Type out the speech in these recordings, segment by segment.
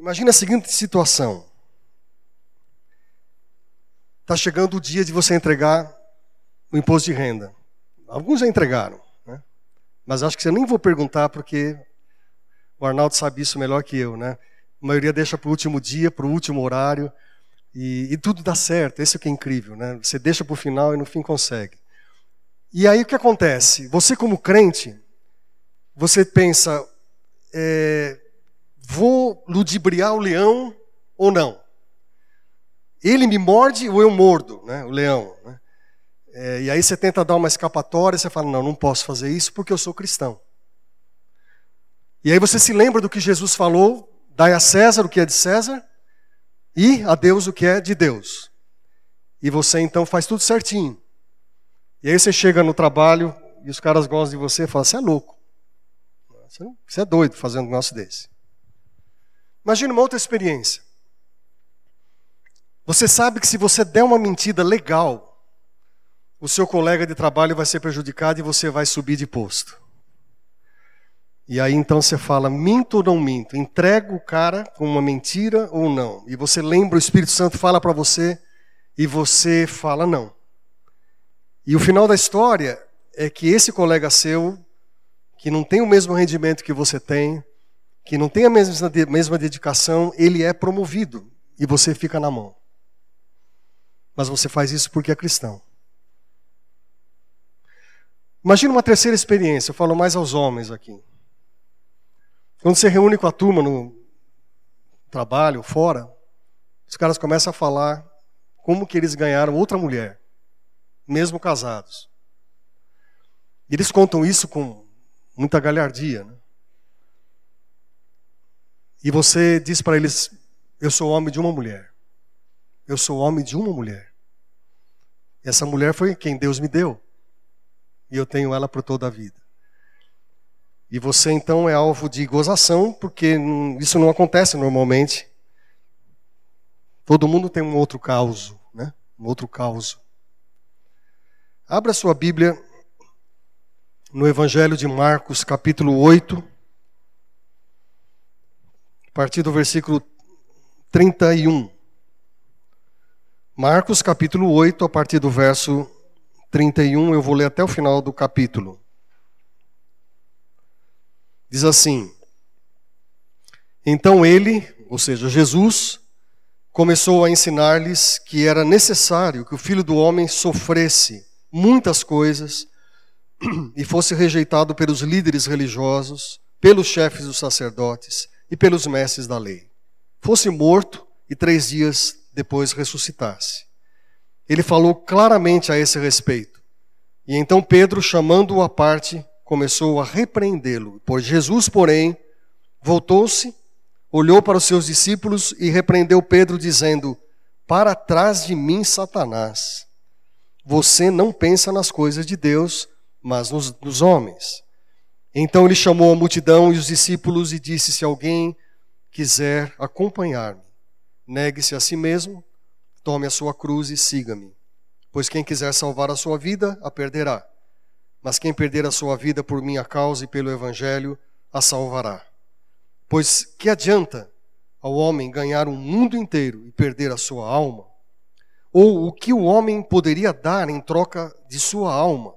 Imagina a seguinte situação. Está chegando o dia de você entregar o imposto de renda. Alguns já entregaram, né? mas acho que você nem vou perguntar porque o Arnaldo sabe isso melhor que eu, né? A maioria deixa para o último dia, para o último horário, e, e, tudo dá certo. Esse é o que é incrível, né? Você deixa para o final e no fim consegue. E aí o que acontece? Você como crente, você pensa, é, vou ludibriar o leão ou não? Ele me morde ou eu mordo, né? O leão. Né? É, e aí você tenta dar uma escapatória, você fala, não, não posso fazer isso porque eu sou cristão. E aí você se lembra do que Jesus falou, dai a César o que é de César e a Deus o que é de Deus. E você então faz tudo certinho. E aí você chega no trabalho e os caras gostam de você e falam, você é louco. Você é doido fazendo um negócio desse. Imagina uma outra experiência. Você sabe que se você der uma mentira legal, o seu colega de trabalho vai ser prejudicado e você vai subir de posto. E aí então você fala, minto ou não minto? Entrego o cara com uma mentira ou não? E você lembra, o Espírito Santo fala para você e você fala não. E o final da história é que esse colega seu, que não tem o mesmo rendimento que você tem, que não tem a mesma, mesma dedicação, ele é promovido e você fica na mão. Mas você faz isso porque é cristão. Imagina uma terceira experiência, eu falo mais aos homens aqui. Quando você reúne com a turma no trabalho, fora, os caras começam a falar como que eles ganharam outra mulher, mesmo casados. E eles contam isso com muita galhardia. Né? E você diz para eles: Eu sou homem de uma mulher. Eu sou homem de uma mulher. E essa mulher foi quem Deus me deu e eu tenho ela por toda a vida. E você então é alvo de gozação, porque isso não acontece normalmente. Todo mundo tem um outro caos, né? Um outro caos. Abra sua Bíblia no Evangelho de Marcos, capítulo 8, a partir do versículo 31. Marcos, capítulo 8, a partir do verso 31, eu vou ler até o final do capítulo. Diz assim: Então ele, ou seja, Jesus, começou a ensinar-lhes que era necessário que o filho do homem sofresse muitas coisas e fosse rejeitado pelos líderes religiosos, pelos chefes dos sacerdotes e pelos mestres da lei. Fosse morto e três dias depois ressuscitasse. Ele falou claramente a esse respeito. E então Pedro, chamando-o à parte, começou a repreendê-lo. Pois Jesus, porém, voltou-se, olhou para os seus discípulos e repreendeu Pedro, dizendo: Para trás de mim, Satanás. Você não pensa nas coisas de Deus, mas nos, nos homens. Então ele chamou a multidão e os discípulos e disse: Se alguém quiser acompanhar-me, negue-se a si mesmo Tome a sua cruz e siga-me. Pois quem quiser salvar a sua vida, a perderá. Mas quem perder a sua vida por minha causa e pelo Evangelho, a salvará. Pois que adianta ao homem ganhar um mundo inteiro e perder a sua alma? Ou o que o homem poderia dar em troca de sua alma?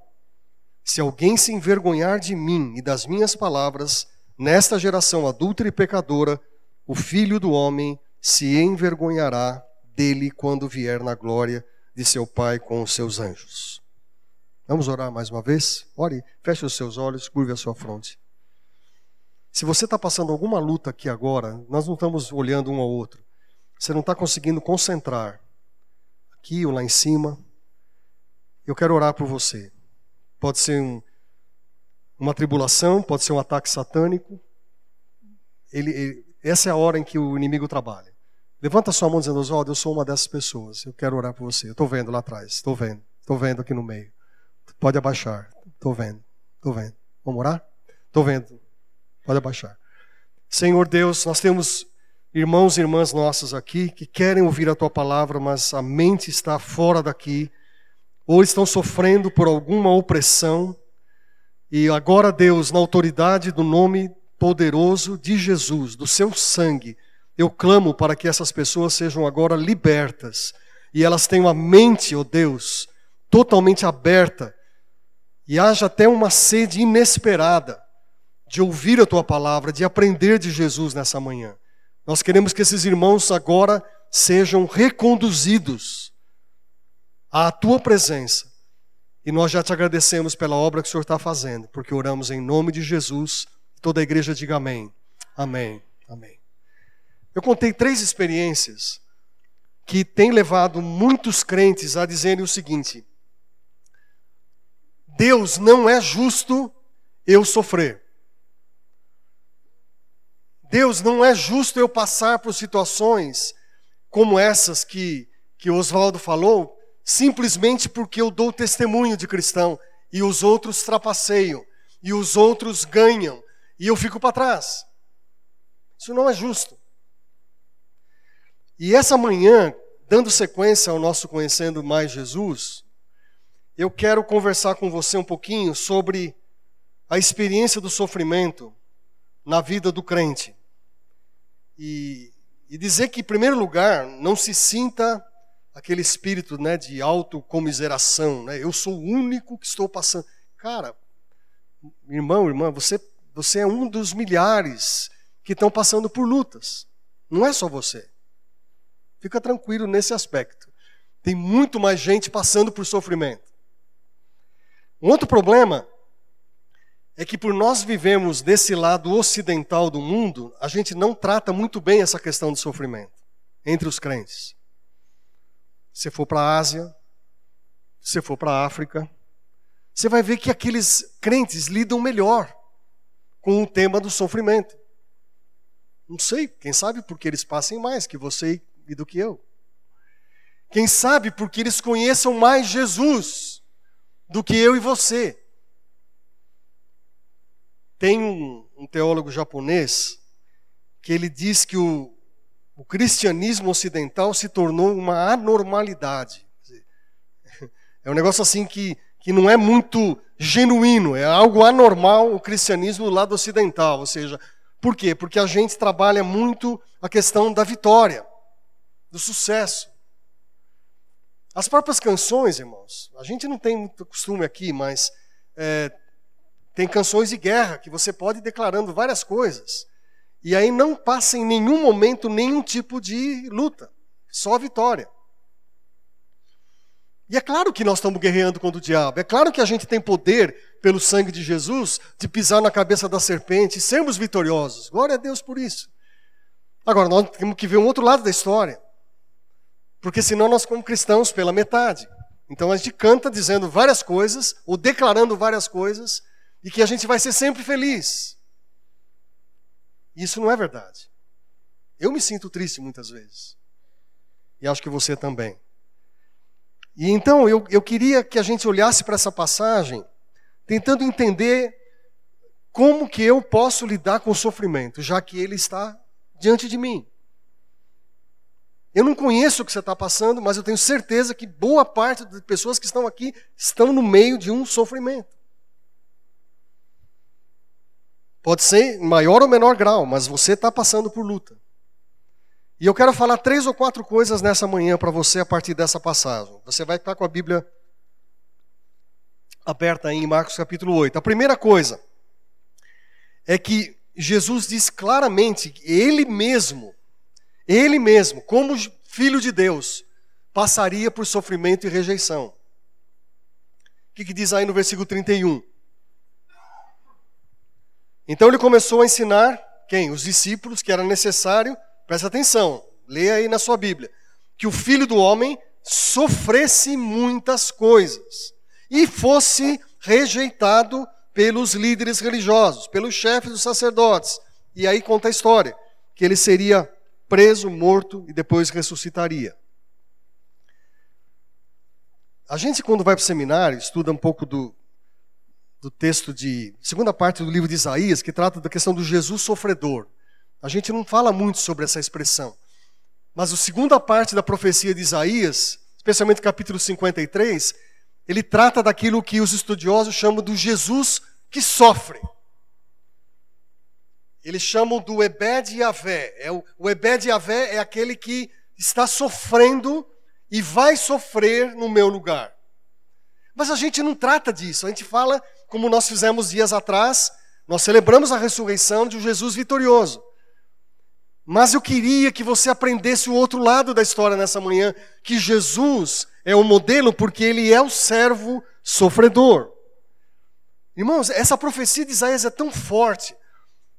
Se alguém se envergonhar de mim e das minhas palavras, nesta geração adulta e pecadora, o filho do homem se envergonhará dele quando vier na glória de seu Pai com os seus anjos. Vamos orar mais uma vez? Ore, feche os seus olhos, curve a sua fronte. Se você está passando alguma luta aqui agora, nós não estamos olhando um ao outro. Você não está conseguindo concentrar aqui ou lá em cima. Eu quero orar por você. Pode ser um, uma tribulação, pode ser um ataque satânico. Ele, ele, essa é a hora em que o inimigo trabalha. Levanta sua mão dizendo, Oswaldo, eu sou uma dessas pessoas. Eu quero orar por você. Eu estou vendo lá atrás. Estou vendo. Estou vendo aqui no meio. Pode abaixar. Estou vendo. Estou vendo. Vamos orar? Estou vendo. Pode abaixar. Senhor Deus, nós temos irmãos e irmãs nossas aqui que querem ouvir a tua palavra, mas a mente está fora daqui, ou estão sofrendo por alguma opressão. E agora, Deus, na autoridade do nome poderoso de Jesus, do seu sangue, eu clamo para que essas pessoas sejam agora libertas e elas tenham a mente, ó oh Deus, totalmente aberta e haja até uma sede inesperada de ouvir a tua palavra, de aprender de Jesus nessa manhã. Nós queremos que esses irmãos agora sejam reconduzidos à tua presença. E nós já te agradecemos pela obra que o Senhor está fazendo, porque oramos em nome de Jesus. Toda a igreja diga amém. Amém. Amém. Eu contei três experiências que têm levado muitos crentes a dizerem o seguinte: Deus não é justo eu sofrer. Deus não é justo eu passar por situações como essas que, que Oswaldo falou, simplesmente porque eu dou testemunho de cristão e os outros trapaceiam e os outros ganham e eu fico para trás. Isso não é justo. E essa manhã, dando sequência ao nosso Conhecendo Mais Jesus, eu quero conversar com você um pouquinho sobre a experiência do sofrimento na vida do crente. E, e dizer que, em primeiro lugar, não se sinta aquele espírito né, de autocomiseração. Né? Eu sou o único que estou passando. Cara, irmão, irmã, você, você é um dos milhares que estão passando por lutas. Não é só você. Fica tranquilo nesse aspecto. Tem muito mais gente passando por sofrimento. Um outro problema é que por nós vivemos desse lado ocidental do mundo, a gente não trata muito bem essa questão do sofrimento entre os crentes. Se for para a Ásia, se for para a África, você vai ver que aqueles crentes lidam melhor com o tema do sofrimento. Não sei, quem sabe porque eles passem mais que você e do que eu. Quem sabe porque eles conheçam mais Jesus do que eu e você. Tem um, um teólogo japonês que ele diz que o, o cristianismo ocidental se tornou uma anormalidade. É um negócio assim que, que não é muito genuíno, é algo anormal o cristianismo do lado ocidental. Ou seja, por quê? Porque a gente trabalha muito a questão da vitória, do sucesso. As próprias canções, irmãos, a gente não tem muito costume aqui, mas é, tem canções de guerra que você pode ir declarando várias coisas. E aí não passa em nenhum momento nenhum tipo de luta, só vitória. E é claro que nós estamos guerreando contra o diabo. É claro que a gente tem poder, pelo sangue de Jesus, de pisar na cabeça da serpente e sermos vitoriosos. Glória a Deus por isso. Agora, nós temos que ver um outro lado da história. Porque senão nós, como cristãos, pela metade. Então a gente canta dizendo várias coisas, ou declarando várias coisas, e que a gente vai ser sempre feliz. Isso não é verdade. Eu me sinto triste muitas vezes. E acho que você também. E então eu, eu queria que a gente olhasse para essa passagem, tentando entender como que eu posso lidar com o sofrimento, já que ele está diante de mim. Eu não conheço o que você está passando, mas eu tenho certeza que boa parte das pessoas que estão aqui estão no meio de um sofrimento. Pode ser em maior ou menor grau, mas você está passando por luta. E eu quero falar três ou quatro coisas nessa manhã para você a partir dessa passagem. Você vai estar com a Bíblia aberta aí em Marcos capítulo 8. A primeira coisa é que Jesus diz claramente que Ele mesmo, Ele mesmo, como Filho de Deus, passaria por sofrimento e rejeição. O que, que diz aí no versículo 31? Então ele começou a ensinar quem? Os discípulos que era necessário, presta atenção, leia aí na sua Bíblia, que o filho do homem sofresse muitas coisas e fosse rejeitado pelos líderes religiosos, pelos chefes dos sacerdotes. E aí conta a história, que ele seria preso, morto e depois ressuscitaria. A gente, quando vai para o seminário, estuda um pouco do, do texto de. segunda parte do livro de Isaías, que trata da questão do Jesus sofredor. A gente não fala muito sobre essa expressão. Mas a segunda parte da profecia de Isaías, especialmente capítulo 53, ele trata daquilo que os estudiosos chamam do Jesus que sofre. eles chamam do Ebed Yavé. É o, o Ebed Yavé é aquele que está sofrendo e vai sofrer no meu lugar. Mas a gente não trata disso, a gente fala, como nós fizemos dias atrás, nós celebramos a ressurreição de um Jesus vitorioso. Mas eu queria que você aprendesse o outro lado da história nessa manhã, que Jesus é o modelo porque ele é o servo sofredor. Irmãos, essa profecia de Isaías é tão forte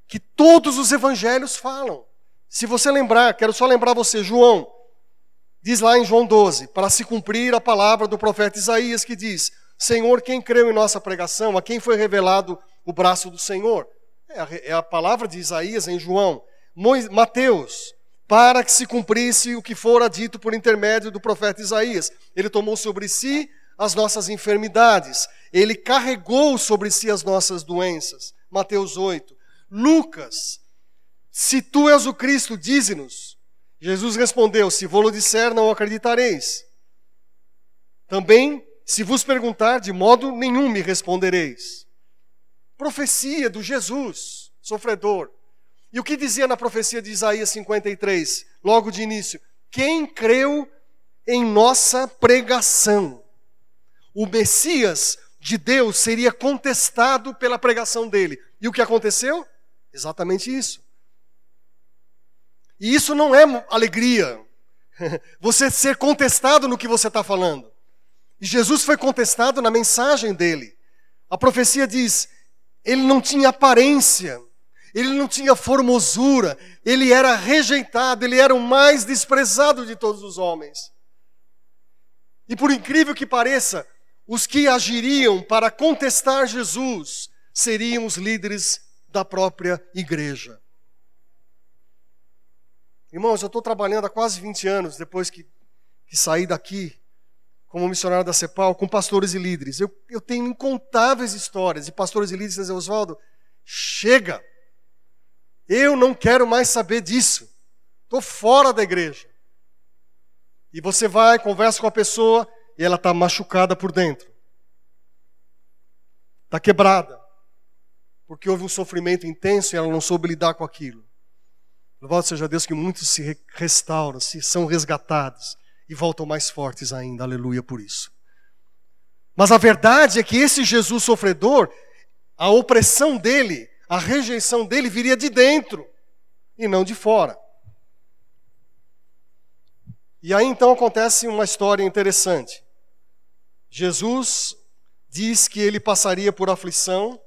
que todos os evangelhos falam. Se você lembrar, quero só lembrar você, João, diz lá em João 12, para se cumprir a palavra do profeta Isaías que diz: Senhor, quem creu em nossa pregação, a quem foi revelado o braço do Senhor? É a, é a palavra de Isaías em João. Mateus, para que se cumprisse o que fora dito por intermédio do profeta Isaías. Ele tomou sobre si as nossas enfermidades, ele carregou sobre si as nossas doenças. Mateus 8. Lucas, se tu és o Cristo, dize-nos. Jesus respondeu: Se vou-lo disser, não acreditareis. Também, se vos perguntar, de modo nenhum me respondereis. Profecia do Jesus, sofredor. E o que dizia na profecia de Isaías 53, logo de início? Quem creu em nossa pregação? O Messias de Deus seria contestado pela pregação dele. E o que aconteceu? Exatamente isso. E isso não é alegria. Você ser contestado no que você está falando. E Jesus foi contestado na mensagem dele. A profecia diz: ele não tinha aparência ele não tinha formosura, ele era rejeitado, ele era o mais desprezado de todos os homens. E por incrível que pareça, os que agiriam para contestar Jesus seriam os líderes da própria igreja. Irmãos, eu estou trabalhando há quase 20 anos, depois que, que saí daqui, como missionário da CEPAL, com pastores e líderes. Eu, eu tenho incontáveis histórias de pastores e líderes dizem, Oswaldo, chega! Eu não quero mais saber disso. Estou fora da igreja. E você vai, conversa com a pessoa e ela está machucada por dentro. Está quebrada. Porque houve um sofrimento intenso e ela não soube lidar com aquilo. Louvado seja Deus que muitos se restauram, se são resgatados e voltam mais fortes ainda. Aleluia por isso. Mas a verdade é que esse Jesus sofredor, a opressão dele a rejeição dele viria de dentro e não de fora. E aí então acontece uma história interessante. Jesus diz que ele passaria por aflição,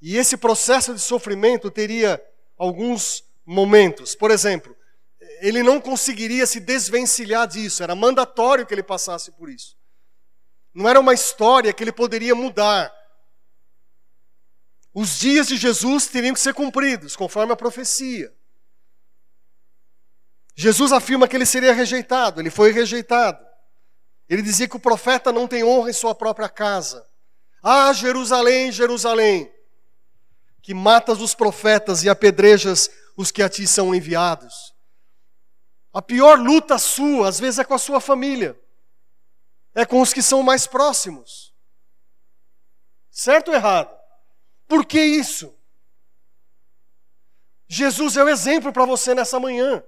e esse processo de sofrimento teria alguns momentos. Por exemplo, ele não conseguiria se desvencilhar disso, era mandatório que ele passasse por isso. Não era uma história que ele poderia mudar. Os dias de Jesus teriam que ser cumpridos, conforme a profecia. Jesus afirma que ele seria rejeitado, ele foi rejeitado. Ele dizia que o profeta não tem honra em sua própria casa. Ah, Jerusalém, Jerusalém, que matas os profetas e apedrejas os que a ti são enviados. A pior luta sua, às vezes, é com a sua família, é com os que são mais próximos. Certo ou errado? Por que isso? Jesus é o exemplo para você nessa manhã.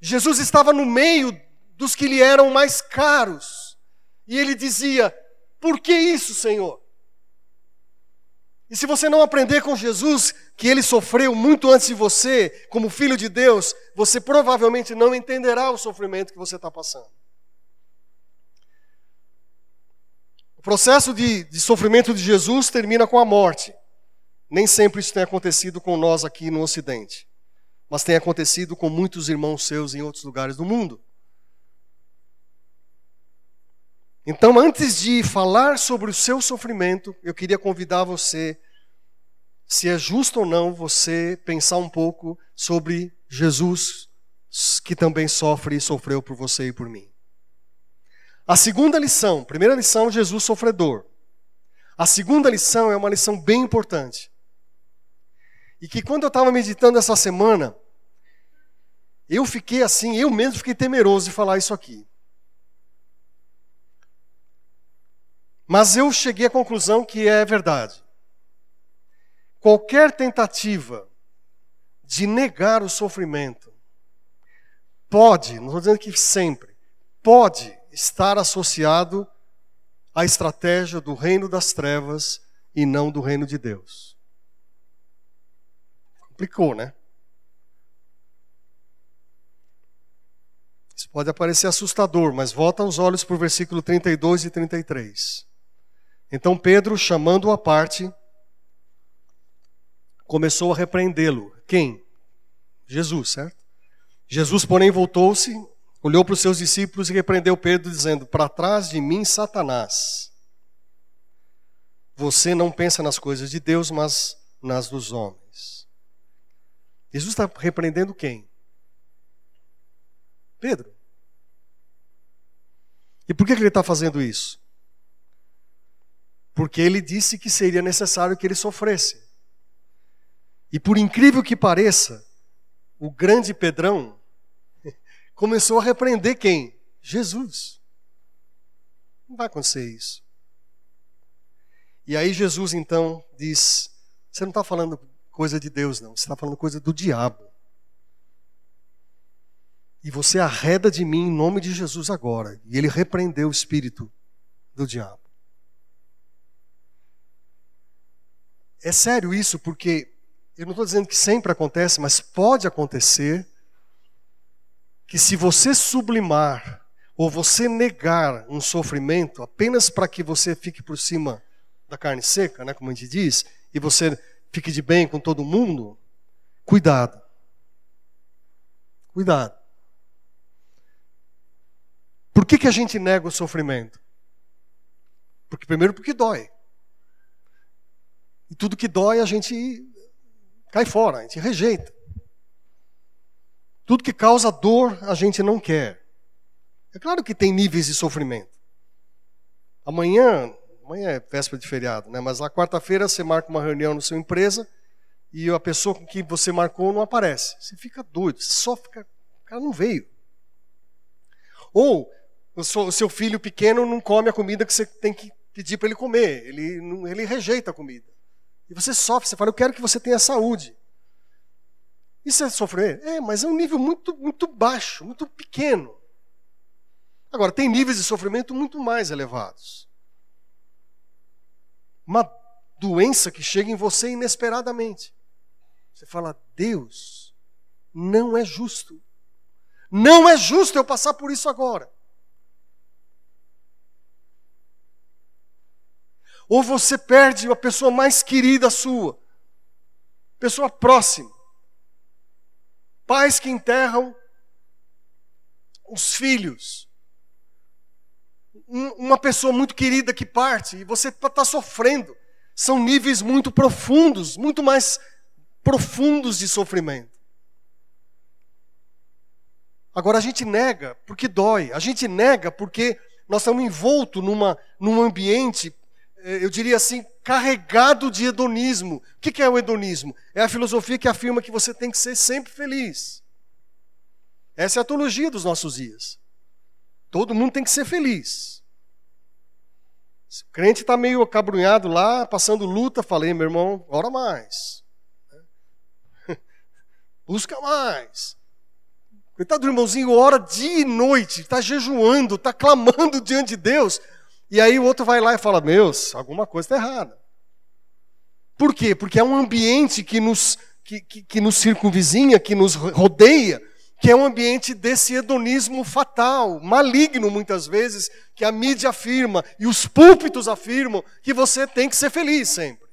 Jesus estava no meio dos que lhe eram mais caros. E ele dizia: Por que isso, Senhor? E se você não aprender com Jesus, que ele sofreu muito antes de você, como filho de Deus, você provavelmente não entenderá o sofrimento que você está passando. processo de, de sofrimento de Jesus termina com a morte. Nem sempre isso tem acontecido com nós aqui no Ocidente, mas tem acontecido com muitos irmãos seus em outros lugares do mundo. Então, antes de falar sobre o seu sofrimento, eu queria convidar você, se é justo ou não, você pensar um pouco sobre Jesus, que também sofre e sofreu por você e por mim. A segunda lição, primeira lição, Jesus sofredor. A segunda lição é uma lição bem importante. E que quando eu estava meditando essa semana, eu fiquei assim, eu mesmo fiquei temeroso de falar isso aqui. Mas eu cheguei à conclusão que é verdade. qualquer tentativa de negar o sofrimento pode, não estou dizendo que sempre, pode estar associado à estratégia do reino das trevas e não do reino de Deus. Complicou, né? Isso pode parecer assustador, mas volta os olhos para o versículo 32 e 33. Então Pedro, chamando-o à parte, começou a repreendê-lo. Quem? Jesus, certo? Jesus, porém, voltou-se, olhou para os seus discípulos e repreendeu Pedro, dizendo: Para trás de mim, Satanás. Você não pensa nas coisas de Deus, mas nas dos homens. Jesus está repreendendo quem? Pedro. E por que ele está fazendo isso? Porque ele disse que seria necessário que ele sofresse. E por incrível que pareça, o grande Pedrão começou a repreender quem? Jesus. Não vai acontecer isso. E aí Jesus então diz: Você não está falando coisa de Deus, não, você está falando coisa do diabo. E você arreda de mim em nome de Jesus agora. E ele repreendeu o espírito do diabo. É sério isso, porque eu não estou dizendo que sempre acontece, mas pode acontecer que se você sublimar ou você negar um sofrimento apenas para que você fique por cima da carne seca, né, como a gente diz, e você fique de bem com todo mundo, cuidado. Cuidado. Por que, que a gente nega o sofrimento? Porque primeiro porque dói. E tudo que dói a gente cai fora, a gente rejeita. Tudo que causa dor a gente não quer. É claro que tem níveis de sofrimento. Amanhã, amanhã é véspera de feriado, né? Mas na quarta-feira você marca uma reunião na sua empresa e a pessoa com que você marcou não aparece. Você fica doido, você só fica, o cara não veio. Ou o seu filho pequeno não come a comida que você tem que pedir para ele comer. Ele, ele rejeita a comida. E você sofre, você fala, eu quero que você tenha saúde. Isso é sofrer? É, mas é um nível muito, muito baixo, muito pequeno. Agora, tem níveis de sofrimento muito mais elevados. Uma doença que chega em você inesperadamente. Você fala, Deus, não é justo. Não é justo eu passar por isso agora. Ou você perde a pessoa mais querida sua, pessoa próxima. Pais que enterram os filhos. Uma pessoa muito querida que parte e você está sofrendo. São níveis muito profundos, muito mais profundos de sofrimento. Agora a gente nega porque dói, a gente nega porque nós estamos envoltos numa, num ambiente eu diria assim, carregado de hedonismo. O que é o hedonismo? É a filosofia que afirma que você tem que ser sempre feliz. Essa é a teologia dos nossos dias. Todo mundo tem que ser feliz. Se o crente está meio acabrunhado lá, passando luta, falei, meu irmão, ora mais. Busca mais. Coitado do irmãozinho, ora dia e noite, está jejuando, está clamando diante de Deus. E aí o outro vai lá e fala: Meus, alguma coisa está errada. Por quê? Porque é um ambiente que nos, que, que, que nos circunvizinha, que nos rodeia, que é um ambiente desse hedonismo fatal, maligno muitas vezes, que a mídia afirma e os púlpitos afirmam que você tem que ser feliz sempre.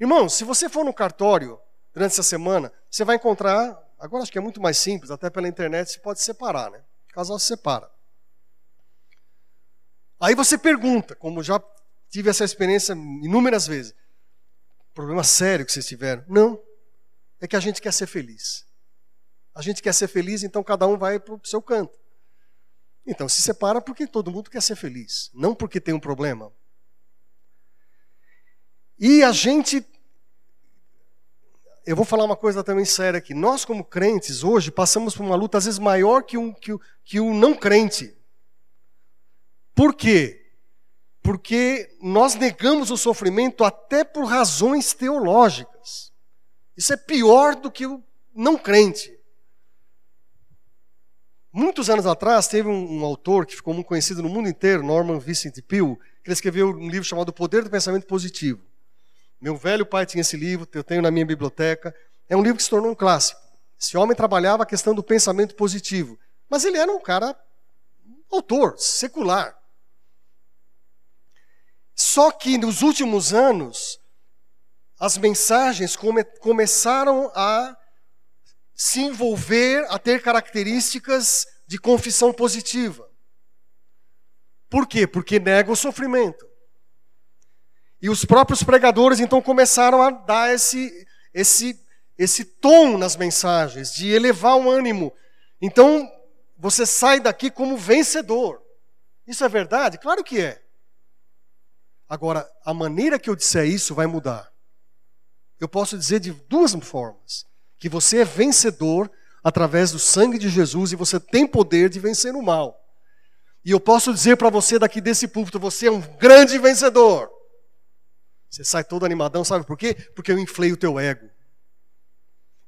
Irmão, se você for no cartório durante essa semana, você vai encontrar, agora acho que é muito mais simples, até pela internet você pode separar, né? O casal se separa. Aí você pergunta, como já tive essa experiência inúmeras vezes: problema sério que vocês tiveram? Não. É que a gente quer ser feliz. A gente quer ser feliz, então cada um vai para o seu canto. Então se separa porque todo mundo quer ser feliz, não porque tem um problema. E a gente. Eu vou falar uma coisa também séria aqui. Nós, como crentes, hoje passamos por uma luta às vezes maior que um, que, que não crente. Por quê? porque nós negamos o sofrimento até por razões teológicas. Isso é pior do que o não crente. Muitos anos atrás, teve um, um, autor que ficou muito conhecido no mundo inteiro, Norman Vincent Peale, que escreveu um livro chamado O Poder do Pensamento Positivo. Meu velho pai tinha esse livro, eu tenho na minha biblioteca. É um livro que se tornou um clássico. Esse homem trabalhava a questão do pensamento positivo, mas ele era um cara autor, secular. Só que nos últimos anos, as mensagens come começaram a se envolver, a ter características de confissão positiva. Por quê? Porque nega o sofrimento. E os próprios pregadores então começaram a dar esse, esse, esse tom nas mensagens, de elevar o ânimo. Então, você sai daqui como vencedor. Isso é verdade? Claro que é. Agora, a maneira que eu disser isso vai mudar. Eu posso dizer de duas formas: que você é vencedor através do sangue de Jesus e você tem poder de vencer o mal. E eu posso dizer para você daqui desse púlpito: você é um grande vencedor. Você sai todo animadão, sabe por quê? Porque eu inflei o teu ego.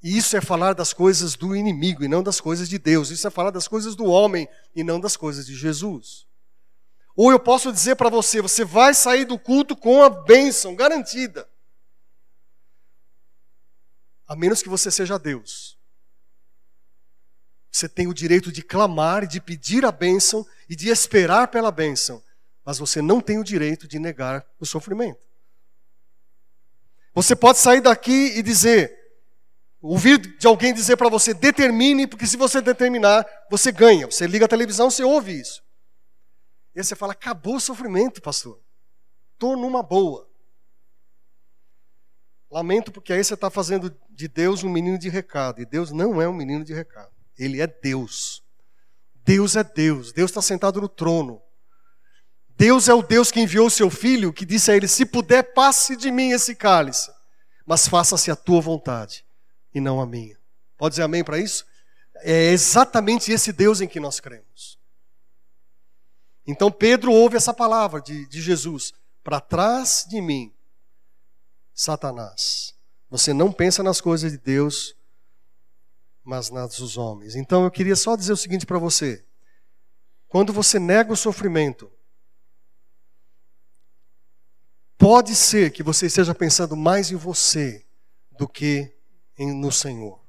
E isso é falar das coisas do inimigo e não das coisas de Deus. Isso é falar das coisas do homem e não das coisas de Jesus. Ou eu posso dizer para você: você vai sair do culto com a bênção garantida. A menos que você seja Deus. Você tem o direito de clamar, de pedir a bênção e de esperar pela bênção. Mas você não tem o direito de negar o sofrimento. Você pode sair daqui e dizer, ouvir de alguém dizer para você, determine, porque se você determinar, você ganha. Você liga a televisão, você ouve isso. E você fala, acabou o sofrimento, pastor. Estou numa boa. Lamento porque aí você está fazendo de Deus um menino de recado. E Deus não é um menino de recado. Ele é Deus. Deus é Deus. Deus está sentado no trono. Deus é o Deus que enviou o seu filho, que disse a ele: Se puder, passe de mim esse cálice, mas faça-se a tua vontade e não a minha. Pode dizer amém para isso? É exatamente esse Deus em que nós cremos. Então Pedro ouve essa palavra de, de Jesus: Para trás de mim, Satanás. Você não pensa nas coisas de Deus, mas nas dos homens. Então eu queria só dizer o seguinte para você: quando você nega o sofrimento, Pode ser que você esteja pensando mais em você do que em, no Senhor.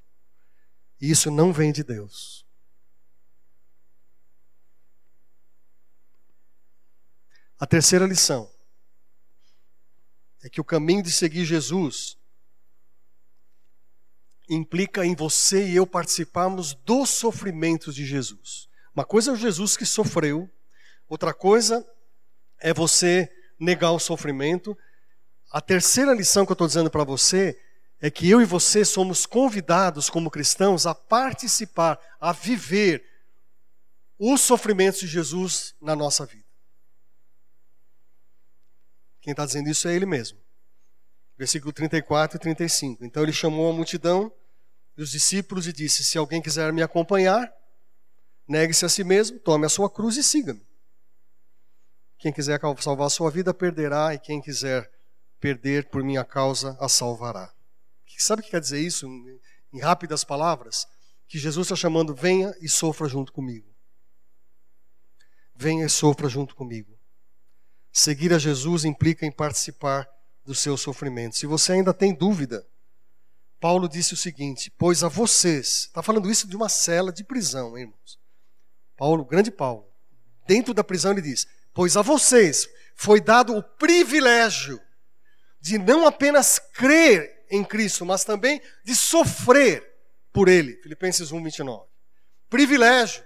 E isso não vem de Deus. A terceira lição é que o caminho de seguir Jesus implica em você e eu participarmos dos sofrimentos de Jesus. Uma coisa é o Jesus que sofreu, outra coisa é você negar o sofrimento. A terceira lição que eu estou dizendo para você é que eu e você somos convidados como cristãos a participar, a viver os sofrimentos de Jesus na nossa vida. Quem está dizendo isso é ele mesmo. Versículo 34 e 35. Então ele chamou a multidão e os discípulos e disse: Se alguém quiser me acompanhar, negue-se a si mesmo, tome a sua cruz e siga-me. Quem quiser salvar a sua vida, perderá, e quem quiser perder por minha causa, a salvará. Sabe o que quer dizer isso, em rápidas palavras? Que Jesus está chamando, venha e sofra junto comigo. Venha e sofra junto comigo. Seguir a Jesus implica em participar do seu sofrimento. Se você ainda tem dúvida, Paulo disse o seguinte: Pois a vocês, está falando isso de uma cela de prisão, irmãos. Paulo, grande Paulo, dentro da prisão ele diz: Pois a vocês foi dado o privilégio de não apenas crer em Cristo, mas também de sofrer por Ele. Filipenses 1, 29. Privilégio.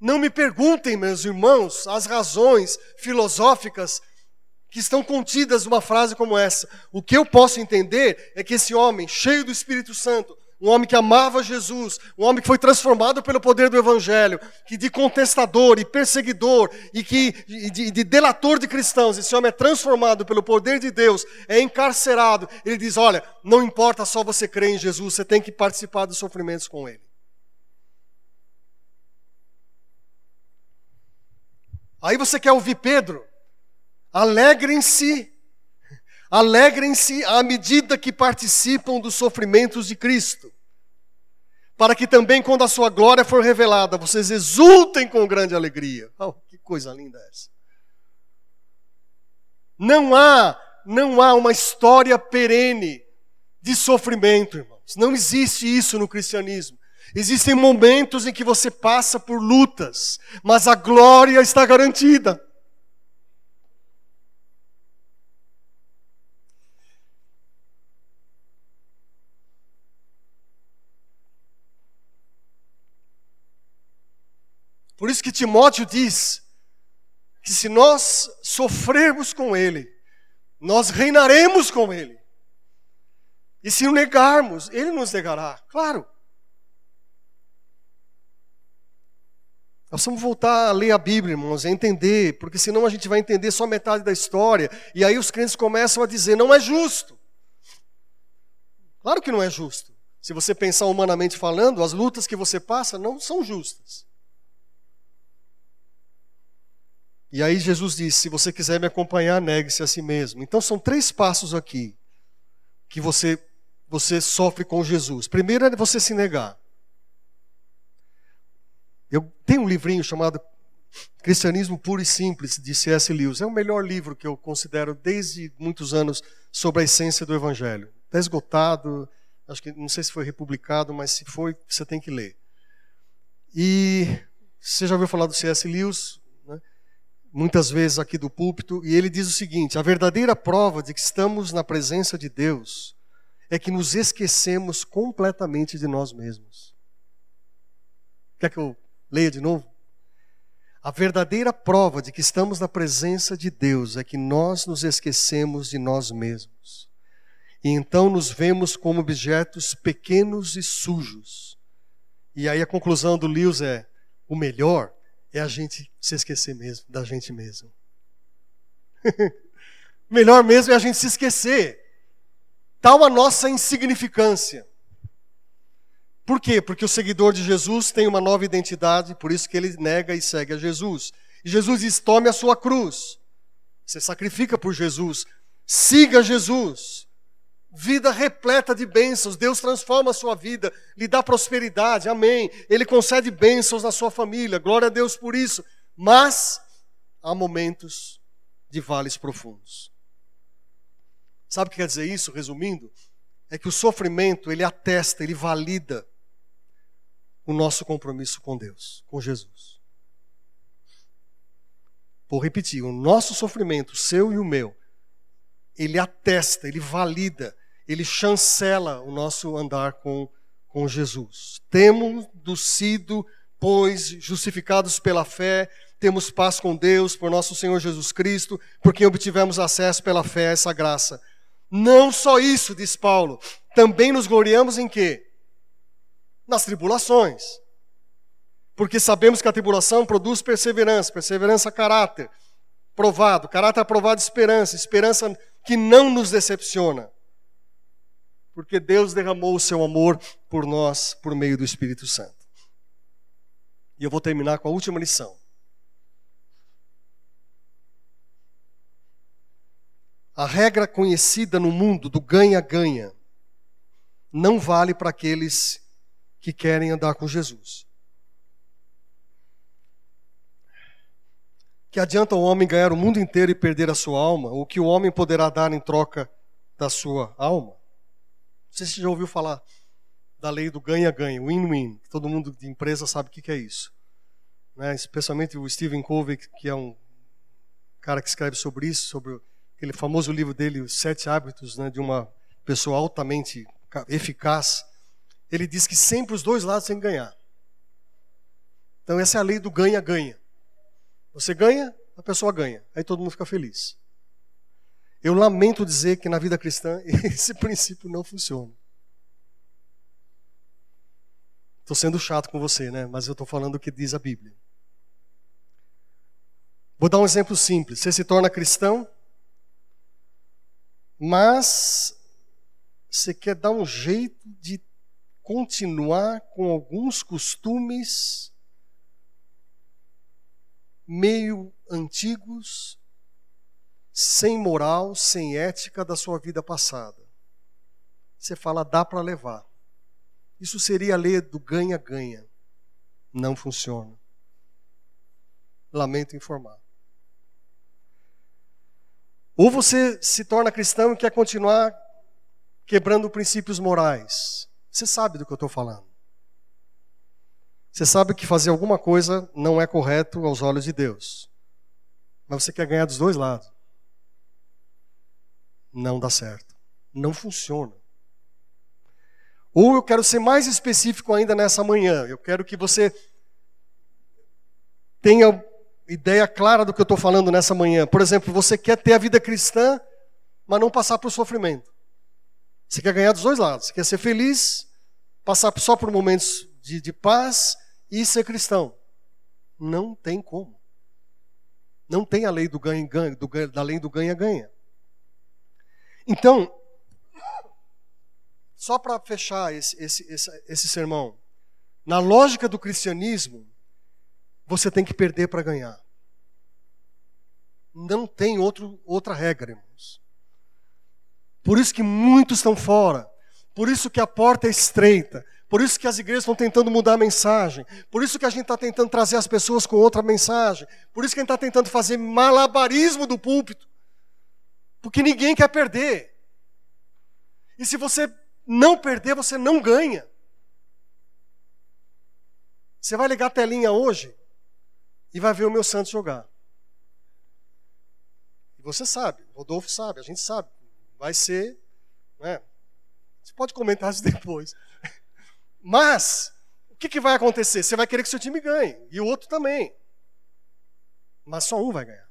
Não me perguntem, meus irmãos, as razões filosóficas que estão contidas numa frase como essa. O que eu posso entender é que esse homem, cheio do Espírito Santo, um homem que amava Jesus, um homem que foi transformado pelo poder do Evangelho, que de contestador e perseguidor e que de, de, delator de cristãos, esse homem é transformado pelo poder de Deus, é encarcerado. Ele diz: Olha, não importa só você crer em Jesus, você tem que participar dos sofrimentos com Ele. Aí você quer ouvir Pedro, Alegrem-se, alegrem-se à medida que participam dos sofrimentos de Cristo, para que também, quando a sua glória for revelada, vocês exultem com grande alegria. Oh, que coisa linda essa! Não há, não há uma história perene de sofrimento, irmãos. Não existe isso no cristianismo. Existem momentos em que você passa por lutas, mas a glória está garantida. Por isso que Timóteo diz que se nós sofrermos com Ele, nós reinaremos com Ele. E se o negarmos, Ele nos negará, claro. Nós vamos voltar a ler a Bíblia, irmãos, a entender, porque senão a gente vai entender só metade da história, e aí os crentes começam a dizer: não é justo. Claro que não é justo. Se você pensar humanamente falando, as lutas que você passa não são justas. E aí Jesus disse: se você quiser me acompanhar, negue-se a si mesmo. Então são três passos aqui que você você sofre com Jesus. Primeiro é você se negar. Eu tenho um livrinho chamado Cristianismo Puro e Simples de C.S. Lewis. É o melhor livro que eu considero desde muitos anos sobre a essência do Evangelho. Está esgotado, acho que não sei se foi republicado, mas se foi, você tem que ler. E você já ouviu falar do C.S. Lewis? muitas vezes aqui do púlpito, e ele diz o seguinte: a verdadeira prova de que estamos na presença de Deus é que nos esquecemos completamente de nós mesmos. Quer que eu leia de novo? A verdadeira prova de que estamos na presença de Deus é que nós nos esquecemos de nós mesmos. E então nos vemos como objetos pequenos e sujos. E aí a conclusão do Lewis é: o melhor é a gente se esquecer mesmo da gente mesmo. Melhor mesmo é a gente se esquecer. Tal a nossa insignificância. Por quê? Porque o seguidor de Jesus tem uma nova identidade, por isso que ele nega e segue a Jesus. E Jesus diz: tome a sua cruz. Você sacrifica por Jesus. Siga Jesus vida repleta de bênçãos. Deus transforma a sua vida, lhe dá prosperidade, amém. Ele concede bênçãos na sua família, glória a Deus por isso. Mas há momentos de vales profundos. Sabe o que quer dizer isso, resumindo? É que o sofrimento, ele atesta, ele valida o nosso compromisso com Deus, com Jesus. Vou repetir: o nosso sofrimento, seu e o meu, ele atesta, ele valida ele chancela o nosso andar com, com Jesus. Temos sido, pois, justificados pela fé, temos paz com Deus por nosso Senhor Jesus Cristo, por quem obtivemos acesso pela fé a essa graça. Não só isso, diz Paulo, também nos gloriamos em quê? Nas tribulações. Porque sabemos que a tribulação produz perseverança, perseverança caráter provado, caráter aprovado esperança, esperança que não nos decepciona porque Deus derramou o seu amor por nós por meio do Espírito Santo. E eu vou terminar com a última lição. A regra conhecida no mundo do ganha-ganha não vale para aqueles que querem andar com Jesus. Que adianta o homem ganhar o mundo inteiro e perder a sua alma? O que o homem poderá dar em troca da sua alma? Não sei se você já ouviu falar da lei do ganha-ganha, win-win. Todo mundo de empresa sabe o que é isso. Né? Especialmente o Stephen Covey, que é um cara que escreve sobre isso, sobre aquele famoso livro dele, Os Sete Hábitos né, de uma pessoa altamente eficaz. Ele diz que sempre os dois lados têm que ganhar. Então essa é a lei do ganha-ganha. Você ganha, a pessoa ganha. Aí todo mundo fica feliz. Eu lamento dizer que na vida cristã esse princípio não funciona. Estou sendo chato com você, né? Mas eu estou falando o que diz a Bíblia. Vou dar um exemplo simples. Você se torna cristão, mas você quer dar um jeito de continuar com alguns costumes meio antigos sem moral, sem ética da sua vida passada. Você fala, dá para levar. Isso seria a lei do ganha-ganha. Não funciona. Lamento informar. Ou você se torna cristão e quer continuar quebrando princípios morais. Você sabe do que eu estou falando. Você sabe que fazer alguma coisa não é correto aos olhos de Deus. Mas você quer ganhar dos dois lados. Não dá certo. Não funciona. Ou eu quero ser mais específico ainda nessa manhã. Eu quero que você tenha ideia clara do que eu estou falando nessa manhã. Por exemplo, você quer ter a vida cristã, mas não passar por sofrimento. Você quer ganhar dos dois lados. Você quer ser feliz, passar só por momentos de, de paz e ser cristão. Não tem como. Não tem a lei do ganha, ganha do, da lei do ganha-ganha. Então, só para fechar esse, esse, esse, esse sermão, na lógica do cristianismo, você tem que perder para ganhar. Não tem outro, outra regra, irmãos. Por isso que muitos estão fora. Por isso que a porta é estreita. Por isso que as igrejas estão tentando mudar a mensagem. Por isso que a gente está tentando trazer as pessoas com outra mensagem. Por isso que a gente está tentando fazer malabarismo do púlpito. Porque ninguém quer perder. E se você não perder, você não ganha. Você vai ligar a telinha hoje e vai ver o meu Santos jogar. E você sabe, Rodolfo sabe, a gente sabe. Vai ser. Né? Você pode comentar isso depois. Mas, o que, que vai acontecer? Você vai querer que seu time ganhe, e o outro também. Mas só um vai ganhar.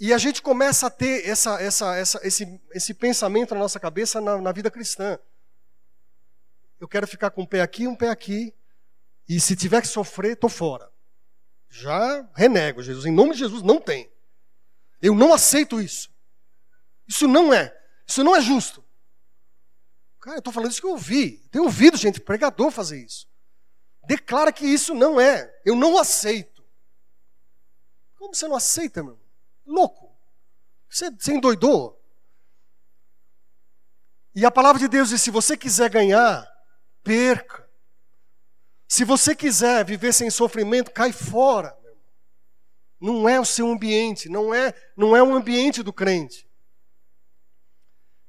E a gente começa a ter essa, essa, essa, esse, esse pensamento na nossa cabeça na, na vida cristã. Eu quero ficar com um pé aqui, um pé aqui, e se tiver que sofrer, estou fora. Já renego, Jesus. Em nome de Jesus, não tem. Eu não aceito isso. Isso não é. Isso não é justo. Cara, eu estou falando isso que eu ouvi. Tenho ouvido gente, pregador, fazer isso. Declara que isso não é. Eu não aceito. Como você não aceita, meu? Louco. Você, você endoidou? E a palavra de Deus diz: se você quiser ganhar, perca. Se você quiser viver sem sofrimento, cai fora. Não é o seu ambiente, não é, não é o ambiente do crente.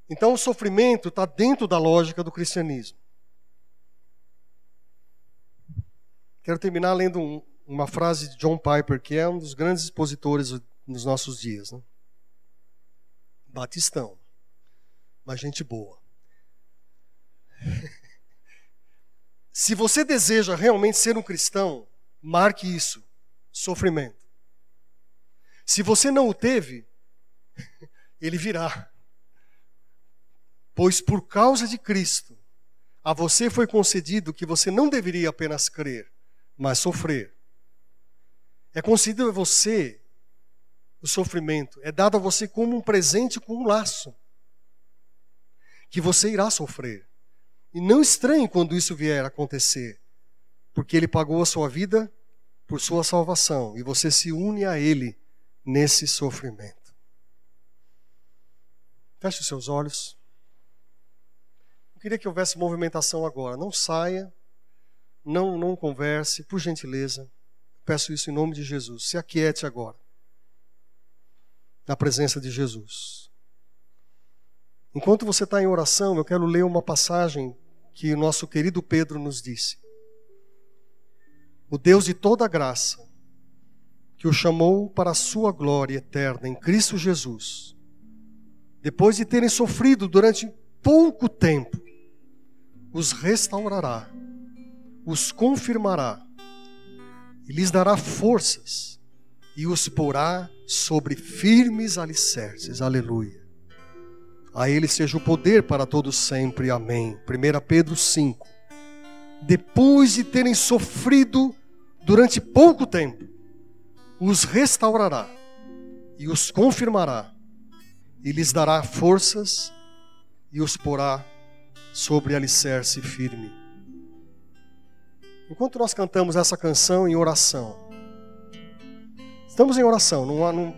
Então o sofrimento está dentro da lógica do cristianismo. Quero terminar lendo um, uma frase de John Piper, que é um dos grandes expositores nos nossos dias. Né? Batistão, mas gente boa. Se você deseja realmente ser um cristão, marque isso: sofrimento. Se você não o teve, ele virá. Pois por causa de Cristo, a você foi concedido que você não deveria apenas crer, mas sofrer. É concedido a você o sofrimento, é dado a você como um presente com um laço, que você irá sofrer. E não estranhe quando isso vier a acontecer, porque Ele pagou a sua vida por sua salvação e você se une a Ele nesse sofrimento. Feche os seus olhos queria que houvesse movimentação agora. Não saia, não, não converse, por gentileza. Peço isso em nome de Jesus. Se aquiete agora, na presença de Jesus. Enquanto você está em oração, eu quero ler uma passagem que o nosso querido Pedro nos disse. O Deus de toda graça, que o chamou para a sua glória eterna em Cristo Jesus, depois de terem sofrido durante pouco tempo, os restaurará, os confirmará, e lhes dará forças, e os porá sobre firmes alicerces. Aleluia. A Ele seja o poder para todos sempre. Amém. 1 Pedro 5. Depois de terem sofrido durante pouco tempo, os restaurará e os confirmará, e lhes dará forças e os porá sobre alicerce firme. Enquanto nós cantamos essa canção em oração, Estamos em oração. Não, não,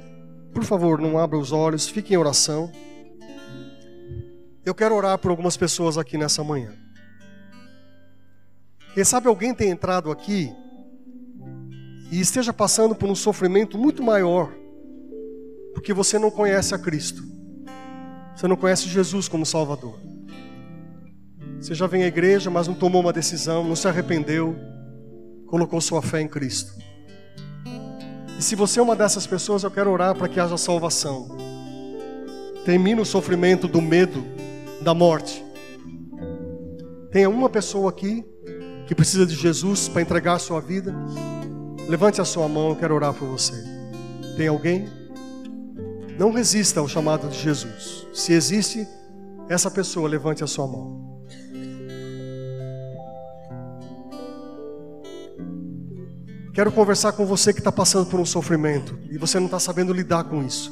por favor, não abra os olhos, fique em oração. Eu quero orar por algumas pessoas aqui nessa manhã. Quem sabe alguém tem entrado aqui e esteja passando por um sofrimento muito maior, porque você não conhece a Cristo, você não conhece Jesus como Salvador. Você já vem à igreja, mas não tomou uma decisão, não se arrependeu, colocou sua fé em Cristo. E se você é uma dessas pessoas, eu quero orar para que haja salvação. Termine o sofrimento do medo da morte. Tenha uma pessoa aqui que precisa de Jesus para entregar a sua vida. Levante a sua mão, eu quero orar por você. Tem alguém? Não resista ao chamado de Jesus. Se existe essa pessoa, levante a sua mão. Quero conversar com você que está passando por um sofrimento e você não está sabendo lidar com isso.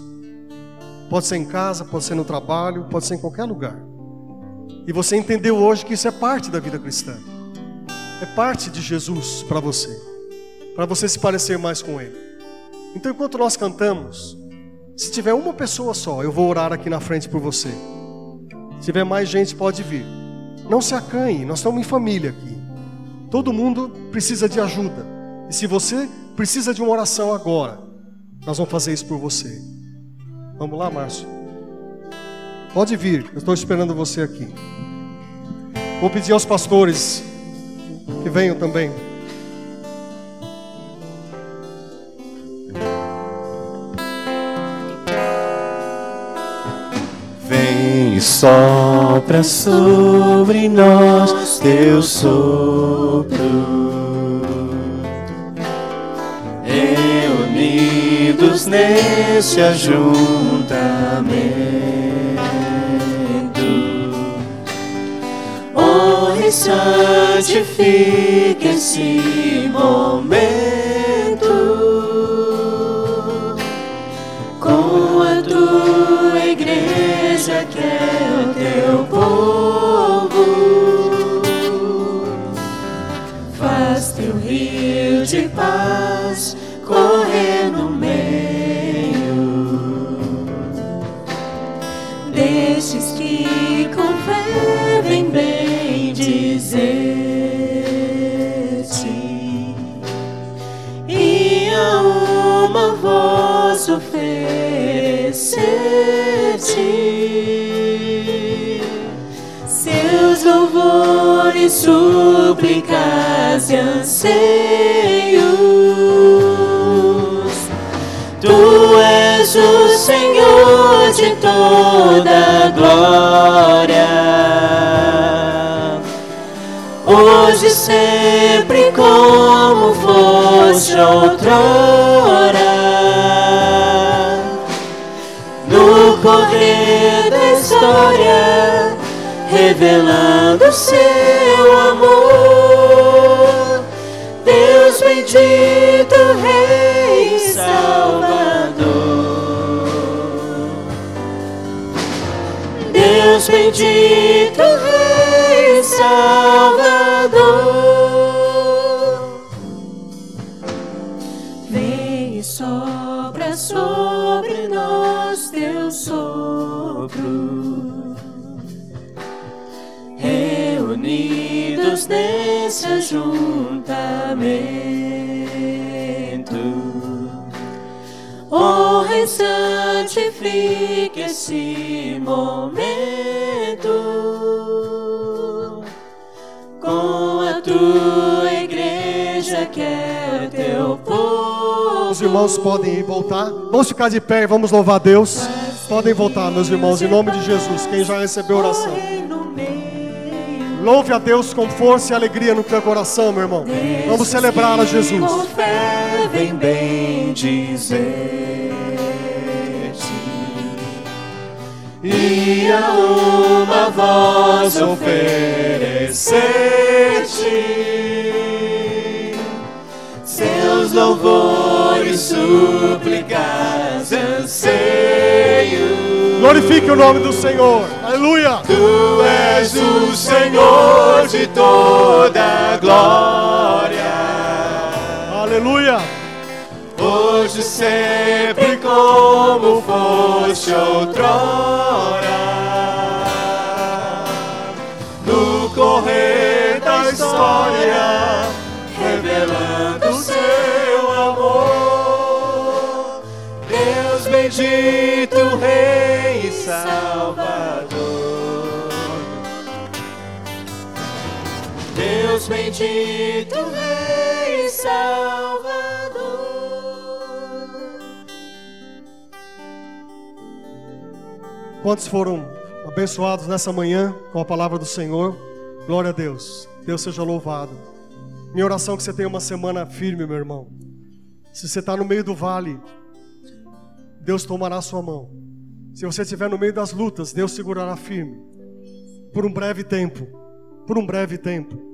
Pode ser em casa, pode ser no trabalho, pode ser em qualquer lugar. E você entendeu hoje que isso é parte da vida cristã. É parte de Jesus para você. Para você se parecer mais com Ele. Então, enquanto nós cantamos, se tiver uma pessoa só, eu vou orar aqui na frente por você. Se tiver mais gente, pode vir. Não se acanhe, nós estamos em família aqui. Todo mundo precisa de ajuda. E se você precisa de uma oração agora, nós vamos fazer isso por você. Vamos lá, Márcio? Pode vir, eu estou esperando você aqui. Vou pedir aos pastores que venham também. Vem e sopra sobre nós teu sopro. Nesse ajuntamento, honre e santifique esse momento e anseios. Tu és o Senhor de toda glória. Hoje sempre como foste outrora. No correr da história, revelando seu amor. Salvador. Deus bendito, Rei Salvador. Vem e sopra sobre nós teu sopro. Reunidos nesse ajuntamento, honra e santifique esse momento com a tua igreja que é teu povo. Os irmãos podem ir voltar. Vamos ficar de pé e vamos louvar a Deus. Podem voltar, meus irmãos, em nome de Jesus. Quem já recebeu oração. Louve a Deus com força e alegria no teu coração, meu irmão. Vamos celebrar a Jesus. Com fé vem bem dizer-te e a uma voz oferecer-te seus louvores, súplicas, anseios. Glorifique o nome do Senhor. Aleluia. Tu és o Senhor de toda glória. Aleluia. Hoje sempre como foste outrora. No correr da história, revelando seu amor. Deus bendito, Rei e Salvador. Deus bendito, Rei Salvador. Quantos foram abençoados nessa manhã com a palavra do Senhor? Glória a Deus. Deus seja louvado. Minha oração é que você tenha uma semana firme, meu irmão. Se você está no meio do vale, Deus tomará a sua mão. Se você estiver no meio das lutas, Deus segurará firme. Por um breve tempo. Por um breve tempo.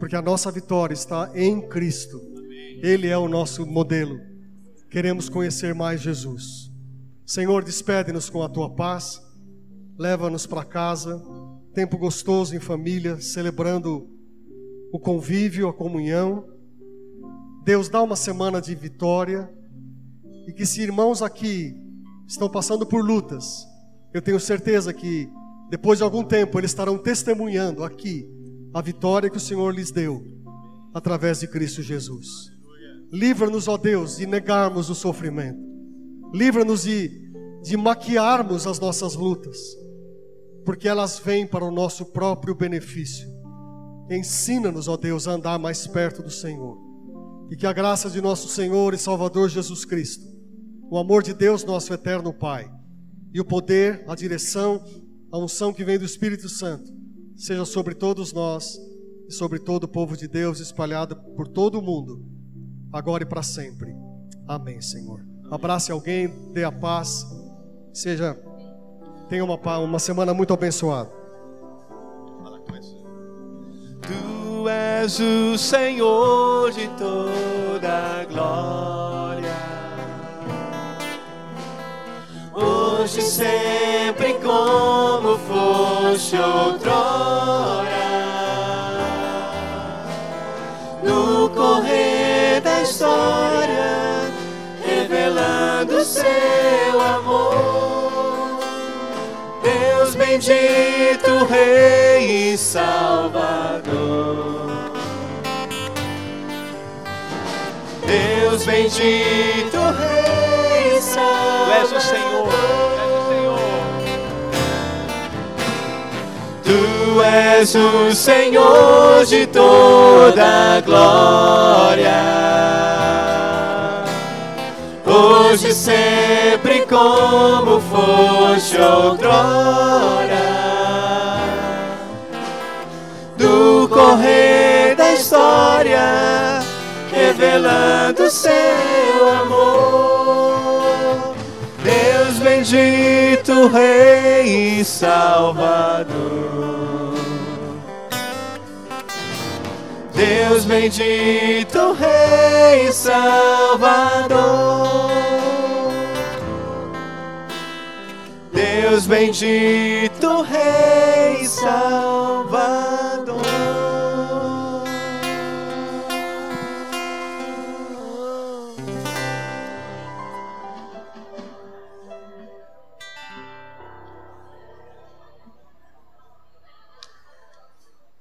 Porque a nossa vitória está em Cristo. Ele é o nosso modelo. Queremos conhecer mais Jesus. Senhor, despede-nos com a tua paz, leva-nos para casa, tempo gostoso em família, celebrando o convívio, a comunhão. Deus, dá uma semana de vitória e que se irmãos aqui estão passando por lutas, eu tenho certeza que depois de algum tempo eles estarão testemunhando aqui a vitória que o Senhor lhes deu através de Cristo Jesus. Livra-nos, ó Deus, de negarmos o sofrimento. Livra-nos de, de maquiarmos as nossas lutas, porque elas vêm para o nosso próprio benefício. Ensina-nos, ó Deus, a andar mais perto do Senhor. E que a graça de nosso Senhor e Salvador Jesus Cristo, o amor de Deus, nosso eterno Pai, e o poder, a direção, a unção que vem do Espírito Santo, seja sobre todos nós e sobre todo o povo de Deus espalhado por todo o mundo, agora e para sempre. Amém, Senhor. Abrace alguém, dê a paz. Seja, tenha uma, uma semana muito abençoada. Tu és o Senhor de toda glória. Hoje sempre como foste outrora. No correr da história revelando seu amor. Deus bendito, Rei e Salvador. Deus bendito. Tu és o Senhor. Tu és o Senhor de toda glória hoje sempre como foste outrora. Do correr da história, revelando seu amor. Bendito, Rei e Salvador. Deus bendito, Rei e Salvador. Deus bendito, Rei e Salvador.